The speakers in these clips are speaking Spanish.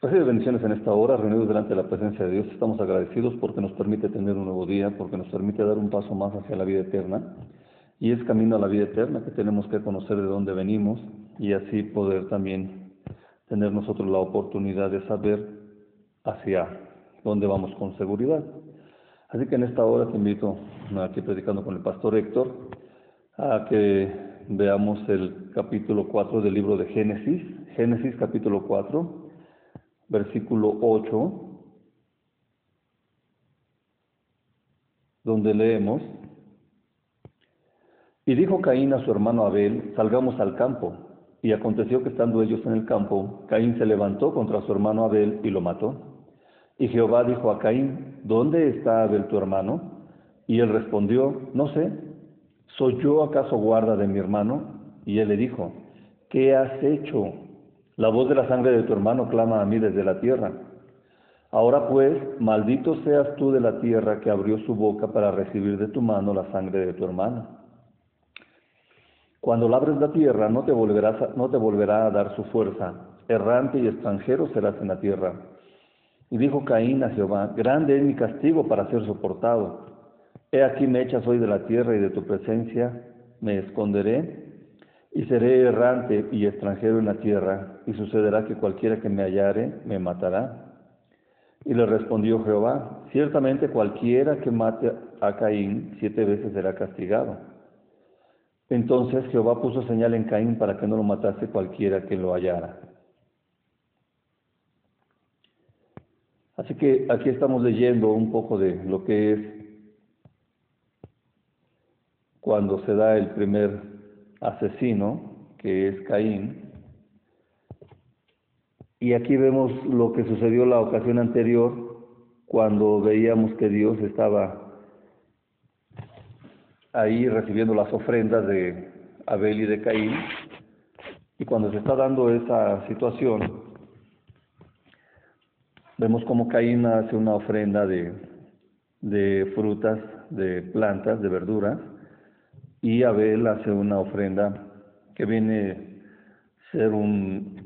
Recibe bendiciones en esta hora, reunidos delante de la presencia de Dios. Estamos agradecidos porque nos permite tener un nuevo día, porque nos permite dar un paso más hacia la vida eterna. Y es camino a la vida eterna que tenemos que conocer de dónde venimos y así poder también tener nosotros la oportunidad de saber hacia dónde vamos con seguridad. Así que en esta hora te invito, aquí predicando con el pastor Héctor, a que veamos el capítulo 4 del libro de Génesis, Génesis capítulo 4 versículo 8, donde leemos, y dijo Caín a su hermano Abel, salgamos al campo. Y aconteció que estando ellos en el campo, Caín se levantó contra su hermano Abel y lo mató. Y Jehová dijo a Caín, ¿dónde está Abel tu hermano? Y él respondió, no sé, ¿soy yo acaso guarda de mi hermano? Y él le dijo, ¿qué has hecho? La voz de la sangre de tu hermano clama a mí desde la tierra. Ahora pues, maldito seas tú de la tierra que abrió su boca para recibir de tu mano la sangre de tu hermano. Cuando labres la tierra, no te, volverás no te volverá a dar su fuerza. Errante y extranjero serás en la tierra. Y dijo Caín a Jehová, grande es mi castigo para ser soportado. He aquí me echas hoy de la tierra y de tu presencia me esconderé y seré errante y extranjero en la tierra, y sucederá que cualquiera que me hallare me matará. Y le respondió Jehová, ciertamente cualquiera que mate a Caín siete veces será castigado. Entonces Jehová puso señal en Caín para que no lo matase cualquiera que lo hallara. Así que aquí estamos leyendo un poco de lo que es cuando se da el primer asesino, que es Caín. Y aquí vemos lo que sucedió la ocasión anterior, cuando veíamos que Dios estaba ahí recibiendo las ofrendas de Abel y de Caín. Y cuando se está dando esa situación, vemos como Caín hace una ofrenda de, de frutas, de plantas, de verduras, y Abel hace una ofrenda que viene a ser un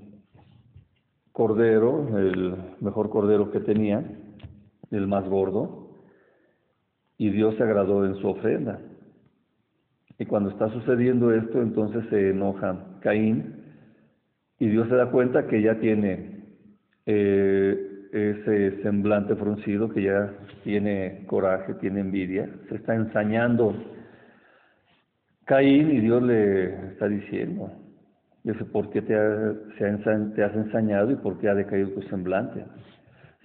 cordero, el mejor cordero que tenía, el más gordo, y Dios se agradó en su ofrenda. Y cuando está sucediendo esto, entonces se enoja Caín y Dios se da cuenta que ya tiene eh, ese semblante fruncido, que ya tiene coraje, tiene envidia, se está ensañando Caín y Dios le está diciendo, dice, ¿por qué te, te has ensañado y por qué ha decaído tu semblante?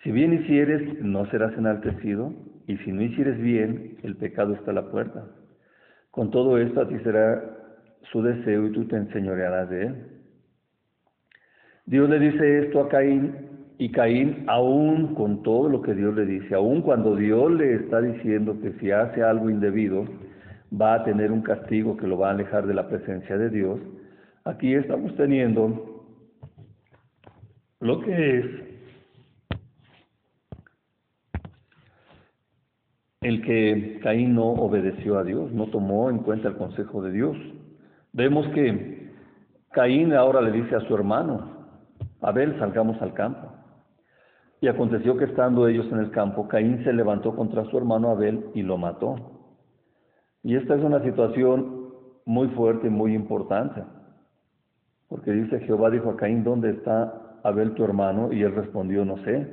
Si bien hicieres, no serás enaltecido, y si no hicieres bien, el pecado está a la puerta. Con todo esto a ti será su deseo y tú te enseñorearás de él. Dios le dice esto a Caín y Caín, aún con todo lo que Dios le dice, aún cuando Dios le está diciendo que si hace algo indebido, va a tener un castigo que lo va a alejar de la presencia de Dios, aquí estamos teniendo lo que es el que Caín no obedeció a Dios, no tomó en cuenta el consejo de Dios. Vemos que Caín ahora le dice a su hermano, Abel, salgamos al campo. Y aconteció que estando ellos en el campo, Caín se levantó contra su hermano Abel y lo mató. Y esta es una situación muy fuerte y muy importante, porque dice Jehová dijo a Caín, ¿dónde está Abel tu hermano? Y él respondió, no sé.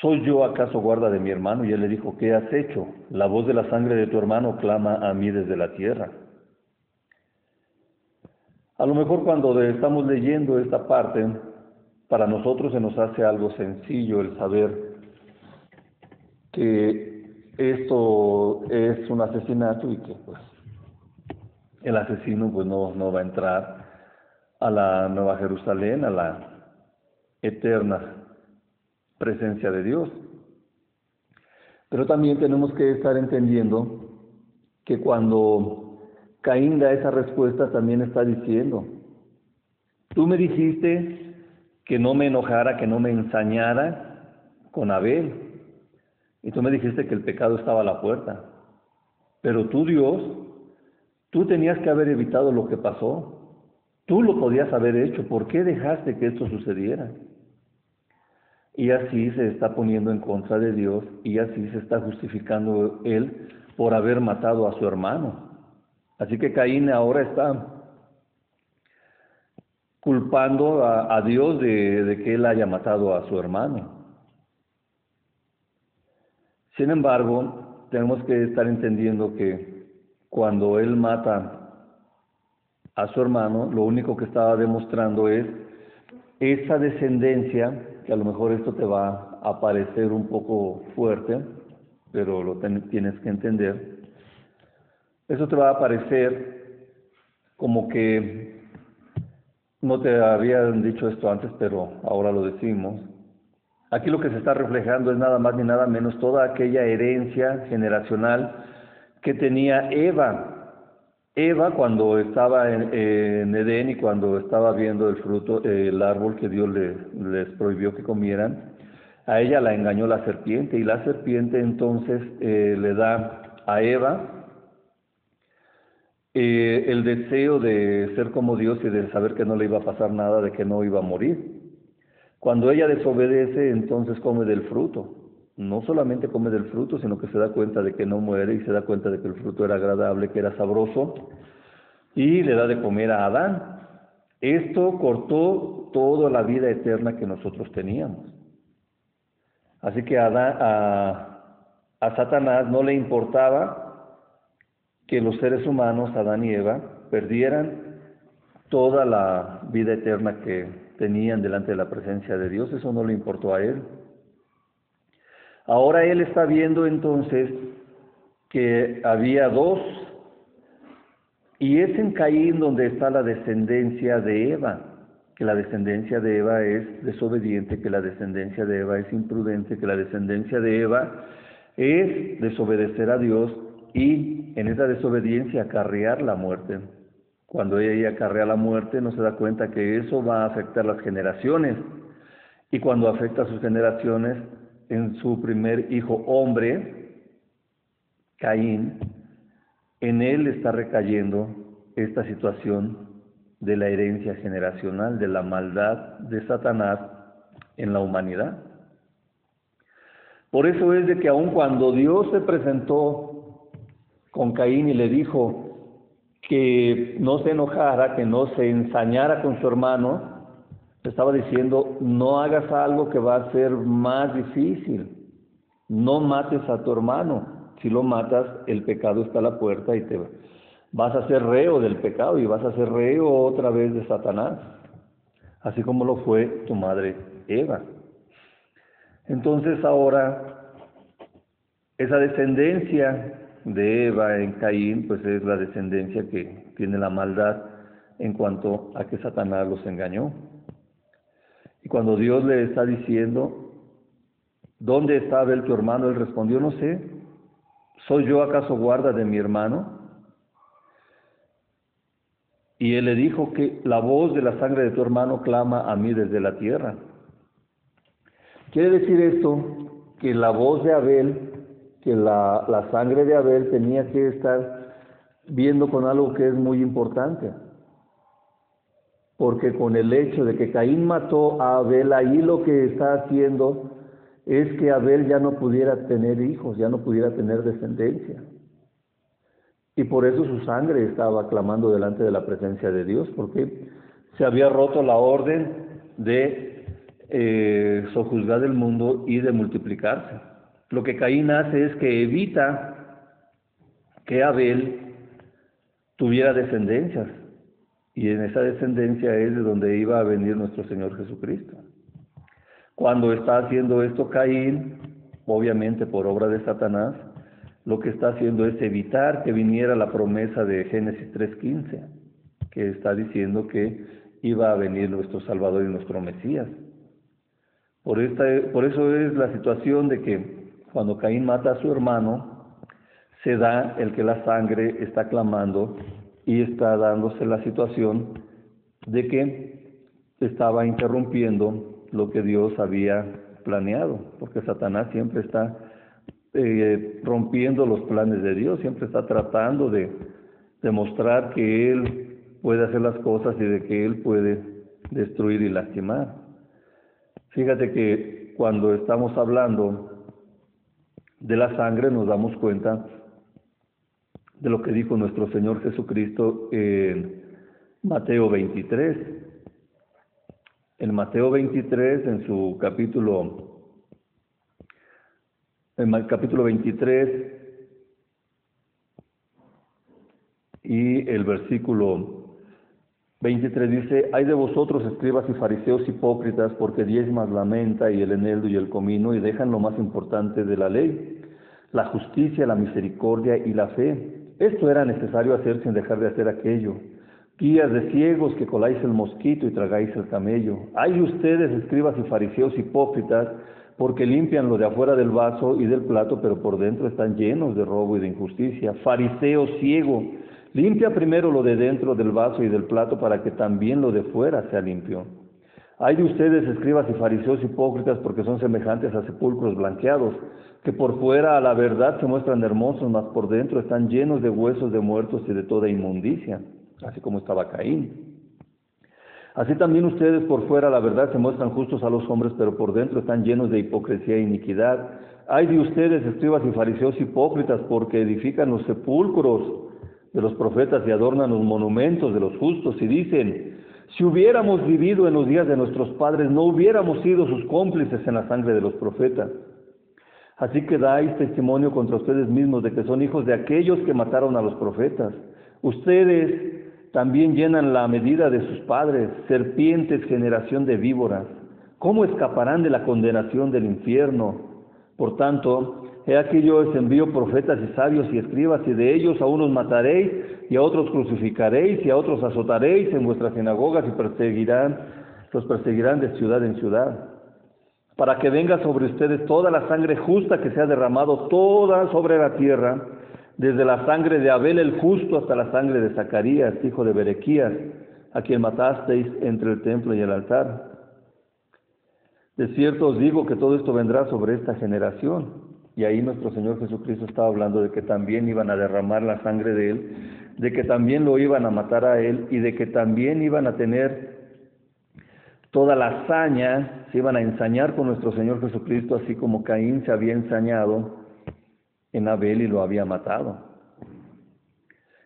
¿Soy yo acaso guarda de mi hermano? Y él le dijo, ¿qué has hecho? La voz de la sangre de tu hermano clama a mí desde la tierra. A lo mejor cuando estamos leyendo esta parte, para nosotros se nos hace algo sencillo el saber que esto es un asesinato y que pues el asesino pues no, no va a entrar a la Nueva Jerusalén, a la eterna presencia de Dios. Pero también tenemos que estar entendiendo que cuando Caín da esa respuesta también está diciendo, tú me dijiste que no me enojara, que no me ensañara con Abel, y tú me dijiste que el pecado estaba a la puerta. Pero tú, Dios, tú tenías que haber evitado lo que pasó. Tú lo podías haber hecho. ¿Por qué dejaste que esto sucediera? y así se está poniendo en contra de Dios y así se está justificando él por haber matado a su hermano. Así que Caín ahora está culpando a, Dios de, de que él haya matado a su hermano. Sin embargo, tenemos que estar entendiendo que cuando él mata a su hermano, lo único que estaba demostrando es esa descendencia, que a lo mejor esto te va a parecer un poco fuerte, pero lo tienes que entender. Eso te va a parecer como que no te habían dicho esto antes, pero ahora lo decimos. Aquí lo que se está reflejando es nada más ni nada menos toda aquella herencia generacional que tenía Eva. Eva cuando estaba en, Edén y cuando estaba viendo el fruto, el árbol que Dios les prohibió que comieran, a ella la engañó la serpiente y la serpiente entonces eh, le da a Eva eh, el deseo de ser como Dios y de saber que no le iba a pasar nada, de que no iba a morir. Cuando ella desobedece, entonces come del fruto. No solamente come del fruto, sino que se da cuenta de que no muere y se da cuenta de que el fruto era agradable, que era sabroso, y le da de comer a Adán. Esto cortó toda la vida eterna que nosotros teníamos. Así que a, a, a Satanás no le importaba que los seres humanos, Adán y Eva, perdieran toda la vida eterna que tenían delante de la presencia de Dios, eso no le importó a él. Ahora él está viendo entonces que había dos, y es en Caín donde está la descendencia de Eva, que la descendencia de Eva es desobediente, que la descendencia de Eva es imprudente, que la descendencia de Eva es desobedecer a Dios y en esa desobediencia acarrear la muerte. Cuando ella acarrea la muerte, no se da cuenta que eso va a afectar las generaciones. Y cuando afecta a sus generaciones, en su primer hijo hombre, Caín, en él está recayendo esta situación de la herencia generacional, de la maldad de Satanás en la humanidad. Por eso es de que aun cuando Dios se presentó con Caín y le dijo, que no se enojara, que no se ensañara con su hermano, estaba diciendo, no hagas algo que va a ser más difícil, no mates a tu hermano, si lo matas, el pecado está a la puerta y te vas a ser reo del pecado y vas a ser reo otra vez de Satanás, así como lo fue tu madre Eva. Entonces ahora, esa descendencia de Eva en Caín, pues es la descendencia que tiene la maldad en cuanto a que Satanás los engañó. Y cuando Dios le está diciendo, ¿dónde está Abel tu hermano? Él respondió, no sé, ¿soy yo acaso guarda de mi hermano? Y él le dijo que la voz de la sangre de tu hermano clama a mí desde la tierra. Quiere decir esto que la voz de Abel que la, sangre de Abel tenía que estar viendo con algo que es muy importante. Porque con el hecho de que Caín mató a Abel, ahí lo que está haciendo es que Abel ya no pudiera tener hijos, ya no pudiera tener descendencia. Y por eso su sangre estaba clamando delante de la presencia de Dios, porque se había roto la orden de eh, sojuzgar el mundo y de multiplicarse. Lo que Caín hace es que evita que Abel tuviera descendencias. Y en esa descendencia es de donde iba a venir nuestro Señor Jesucristo. Cuando está haciendo esto Caín, obviamente por obra de Satanás, lo que está haciendo es evitar que viniera la promesa de Génesis 3.15, que está diciendo que iba a venir nuestro Salvador y nuestro Mesías. Por, esta, por eso es la situación de que cuando Caín mata a su hermano, se da el que la sangre está clamando y está dándose la situación de que estaba interrumpiendo lo que Dios había planeado, porque Satanás siempre está eh, rompiendo los planes de Dios, siempre está tratando de demostrar que Él puede hacer las cosas y de que Él puede destruir y lastimar. Fíjate que cuando estamos hablando de la sangre nos damos cuenta de lo que dijo nuestro Señor Jesucristo en Mateo 23. En Mateo 23, en su capítulo, en el capítulo 23 y el versículo 23 dice, hay de vosotros escribas y fariseos hipócritas, porque diezmas la menta y el eneldo y el comino y dejan lo más importante de la ley, la justicia, la misericordia y la fe. Esto era necesario hacer sin dejar de hacer aquello. Guías de ciegos que coláis el mosquito y tragáis el camello. Hay de ustedes, escribas y fariseos hipócritas, porque limpian lo de afuera del vaso y del plato, pero por dentro están llenos de robo y de injusticia. Fariseo ciego Limpia primero lo de dentro del vaso y del plato para que también lo de fuera sea limpio. Hay de ustedes, escribas y fariseos hipócritas, porque son semejantes a sepulcros blanqueados, que por fuera a la verdad se muestran hermosos, mas por dentro están llenos de huesos de muertos y de toda inmundicia, así como estaba Caín. Así también ustedes por fuera la verdad se muestran justos a los hombres, pero por dentro están llenos de hipocresía e iniquidad. Hay de ustedes, escribas y fariseos hipócritas, porque edifican los sepulcros de los profetas y adornan los monumentos de los justos y dicen, si hubiéramos vivido en los días de nuestros padres, no hubiéramos sido sus cómplices en la sangre de los profetas. Así que dais testimonio contra ustedes mismos de que son hijos de aquellos que mataron a los profetas. Ustedes también llenan la medida de sus padres, serpientes, generación de víboras. ¿Cómo escaparán de la condenación del infierno? Por tanto, He aquí yo os envío profetas y sabios y escribas, y de ellos a unos mataréis, y a otros crucificaréis, y a otros azotaréis en vuestras sinagogas, y perseguirán, los perseguirán de ciudad en ciudad. Para que venga sobre ustedes toda la sangre justa que se ha derramado toda sobre la tierra, desde la sangre de Abel el justo hasta la sangre de Zacarías, hijo de Berequías, a quien matasteis entre el templo y el altar. De cierto os digo que todo esto vendrá sobre esta generación. Y ahí nuestro Señor Jesucristo estaba hablando de que también iban a derramar la sangre de Él, de que también lo iban a matar a Él y de que también iban a tener toda la hazaña, se iban a ensañar con nuestro Señor Jesucristo, así como Caín se había ensañado en Abel y lo había matado.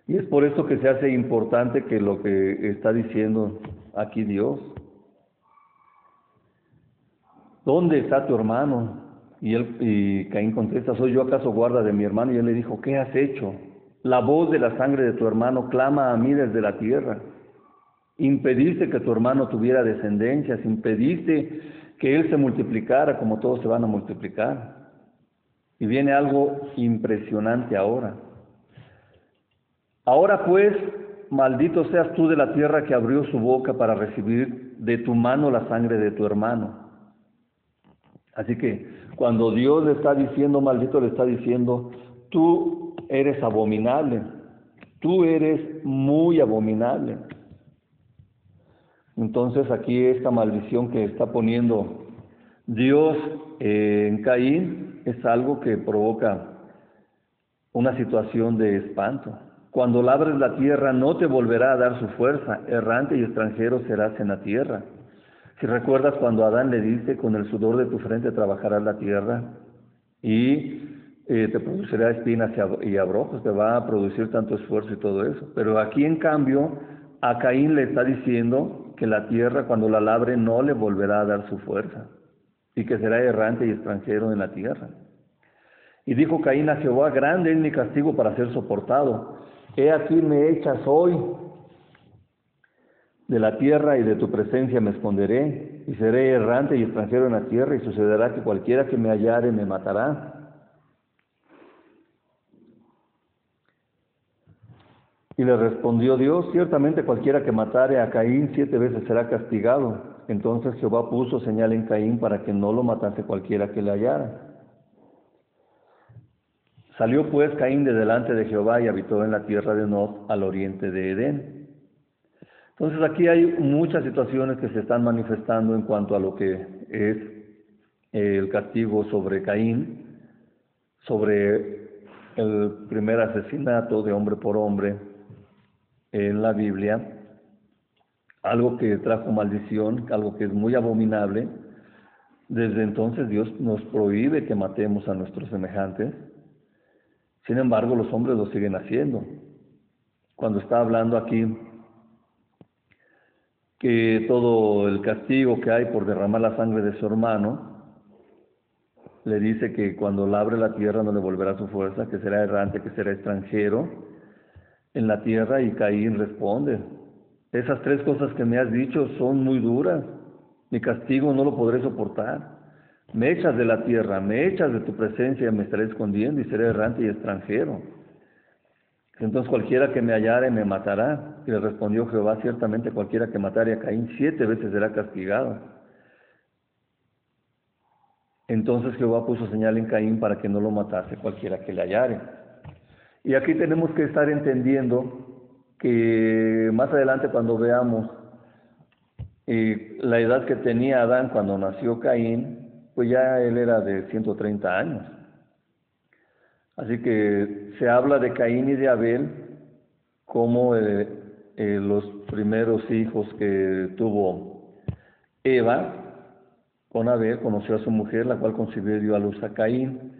Y es por eso que se hace importante que lo que está diciendo aquí Dios, ¿dónde está tu hermano? Y, él, y Caín contesta, ¿soy yo acaso guarda de mi hermano? Y él le dijo, ¿qué has hecho? La voz de la sangre de tu hermano clama a mí desde la tierra. Impediste que tu hermano tuviera descendencias, impediste que él se multiplicara como todos se van a multiplicar. Y viene algo impresionante ahora. Ahora pues, maldito seas tú de la tierra que abrió su boca para recibir de tu mano la sangre de tu hermano. Así que cuando Dios le está diciendo, maldito, le está diciendo, tú eres abominable, tú eres muy abominable. Entonces aquí esta maldición que está poniendo Dios en Caín es algo que provoca una situación de espanto. Cuando labres la tierra no te volverá a dar su fuerza, errante y extranjero serás en la tierra. Si recuerdas cuando Adán le dice, con el sudor de tu frente trabajarás la tierra y eh, te producirá espinas y abrojos, te va a producir tanto esfuerzo y todo eso. Pero aquí en cambio, a Caín le está diciendo que la tierra cuando la labre no le volverá a dar su fuerza y que será errante y extranjero en la tierra. Y dijo Caín a Jehová, grande es mi castigo para ser soportado. He aquí me echas hoy de la tierra y de tu presencia me esconderé, y seré errante y extranjero en la tierra, y sucederá que cualquiera que me hallare me matará. Y le respondió Dios, ciertamente cualquiera que matare a Caín siete veces será castigado. Entonces Jehová puso señal en Caín para que no lo matase cualquiera que le hallara. Salió pues Caín de delante de Jehová y habitó en la tierra de Nod al oriente de Edén. Entonces aquí hay muchas situaciones que se están manifestando en cuanto a lo que es el castigo sobre Caín, sobre el primer asesinato de hombre por hombre en la Biblia, algo que trajo maldición, algo que es muy abominable, Desde entonces Dios nos prohíbe que matemos a nuestros semejantes. Sin embargo, los hombres lo siguen haciendo. Cuando está hablando aquí que todo el castigo que hay por derramar la sangre de su hermano, le dice que cuando labre la tierra no le volverá su fuerza, que será errante, que será extranjero en la tierra, y Caín responde, esas tres cosas que me has dicho son muy duras, mi castigo no lo podré soportar. Me echas de la tierra, me echas de tu presencia me estaré escondiendo y seré errante y extranjero. Entonces cualquiera que me hallare me matará. Y le respondió Jehová, ciertamente cualquiera que matare a Caín siete veces será castigado. Entonces Jehová puso señal en Caín para que no lo matase cualquiera que le hallare. Y aquí tenemos que estar entendiendo que más adelante cuando veamos y la edad que tenía Adán cuando nació Caín, pues ya él era de 130 años. Así que se habla de Caín y de Abel como eh, eh, los primeros hijos que tuvo Eva con Abel, conoció a su mujer, la cual concibió y dio a luz a Caín,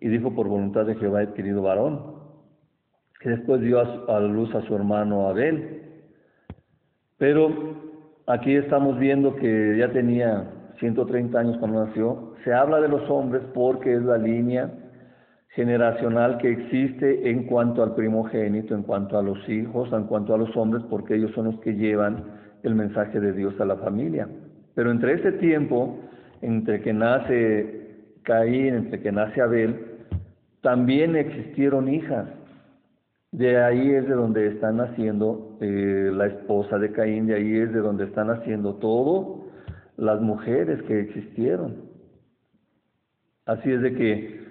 y dijo por voluntad de Jehová he adquirido varón. Y después dio a, a luz a su hermano Abel. Pero Aquí estamos viendo que ya tenía 130 años cuando nació. Se habla de los hombres porque es la línea generacional que existe en cuanto al primogénito, en cuanto a los hijos, en cuanto a los hombres, porque ellos son los que llevan el mensaje de Dios a la familia. Pero entre ese tiempo, entre que nace Caín, entre que nace Abel, también existieron hijas. De ahí es de donde están naciendo eh, la esposa de Caín, de ahí es de donde están naciendo todo las mujeres que existieron. Así es de que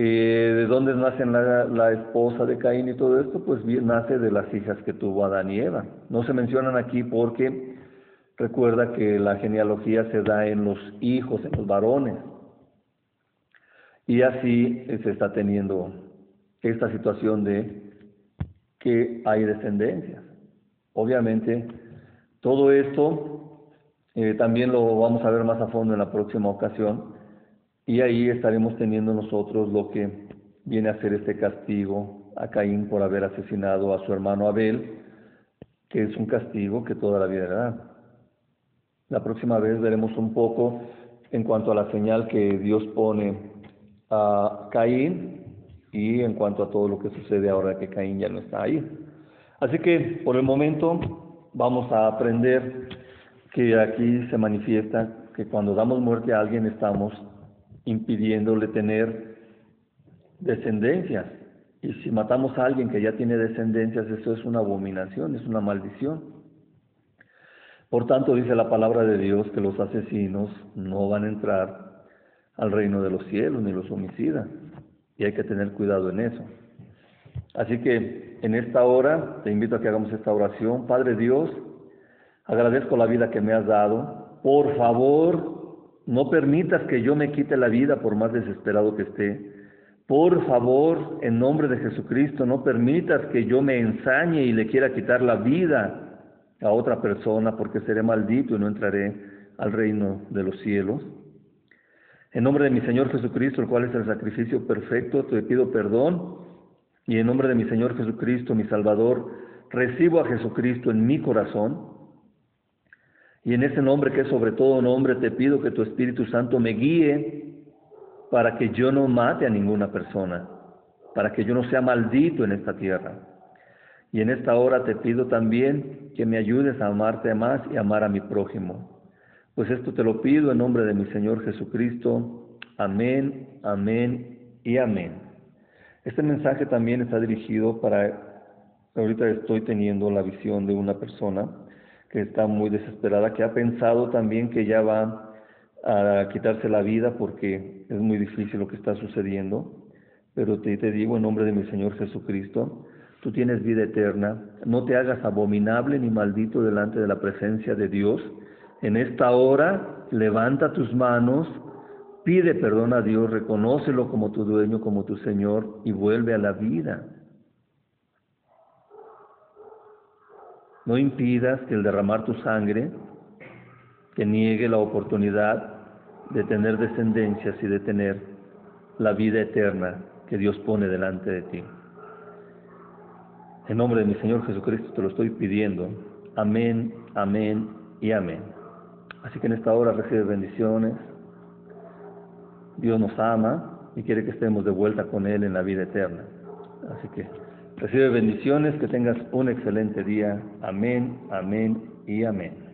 eh, de dónde nace la, esposa de Caín y todo esto, pues nace de las hijas que tuvo Adán y Eva. No se mencionan aquí porque recuerda que la genealogía se da en los hijos, en los varones. Y así se está teniendo esta situación de que hay descendencia. Obviamente, todo esto eh, también lo vamos a ver más a fondo en la próxima ocasión y ahí estaremos teniendo nosotros lo que viene a ser este castigo a Caín por haber asesinado a su hermano Abel, que es un castigo que toda la vida le da. La próxima vez veremos un poco en cuanto a la señal que Dios pone a Caín y en cuanto a todo lo que sucede ahora que Caín ya no está ahí. Así que por el momento vamos a aprender que aquí se manifiesta que cuando damos muerte a alguien estamos impidiéndole tener descendencia. Y si matamos a alguien que ya tiene descendencias, eso es una abominación, es una maldición. Por tanto, dice la palabra de Dios que los asesinos no van a entrar al reino de los cielos, ni los homicidas y hay que tener cuidado en eso. Así que en esta hora te invito a que hagamos esta oración. Padre Dios, agradezco la vida que me has dado. Por favor, no permitas que yo me quite la vida por más desesperado que esté. Por favor, en nombre de Jesucristo, no permitas que yo me ensañe y le quiera quitar la vida a otra persona porque seré maldito y no entraré al reino de los cielos. En nombre de mi Señor Jesucristo, el cual es el sacrificio perfecto, te pido perdón. Y en nombre de mi Señor Jesucristo, mi Salvador, recibo a Jesucristo en mi corazón. Y en ese nombre que es sobre todo nombre, te pido que tu Espíritu Santo me guíe para que yo no mate a ninguna persona, para que yo no sea maldito en esta tierra. Y en esta hora te pido también que me ayudes a amarte más y amar a mi prójimo. Pues esto te lo pido en nombre de mi Señor Jesucristo. Amén, amén y amén. Este mensaje también está dirigido para, ahorita estoy teniendo la visión de una persona que está muy desesperada, que ha pensado también que ya va a quitarse la vida porque es muy difícil lo que está sucediendo. Pero te, te digo en nombre de mi Señor Jesucristo, tú tienes vida eterna, no te hagas abominable ni maldito delante de la presencia de Dios en esta hora, levanta tus manos, pide perdón a Dios, reconócelo como tu dueño, como tu Señor y vuelve a la vida. No impidas que el derramar tu sangre te niegue la oportunidad de tener descendencias y de tener la vida eterna que Dios pone delante de ti. En nombre de mi Señor Jesucristo te lo estoy pidiendo. Amén, amén y amén. Así que en esta hora recibe bendiciones. Dios nos ama y quiere que estemos de vuelta con Él en la vida eterna. Así que recibe bendiciones, que tengas un excelente día. Amén, amén y amén.